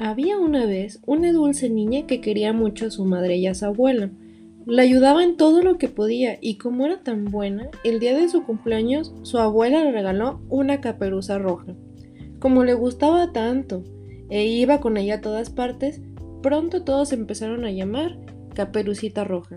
Había una vez una dulce niña que quería mucho a su madre y a su abuela. La ayudaba en todo lo que podía y como era tan buena, el día de su cumpleaños su abuela le regaló una caperuza roja. Como le gustaba tanto e iba con ella a todas partes, pronto todos empezaron a llamar Caperucita Roja.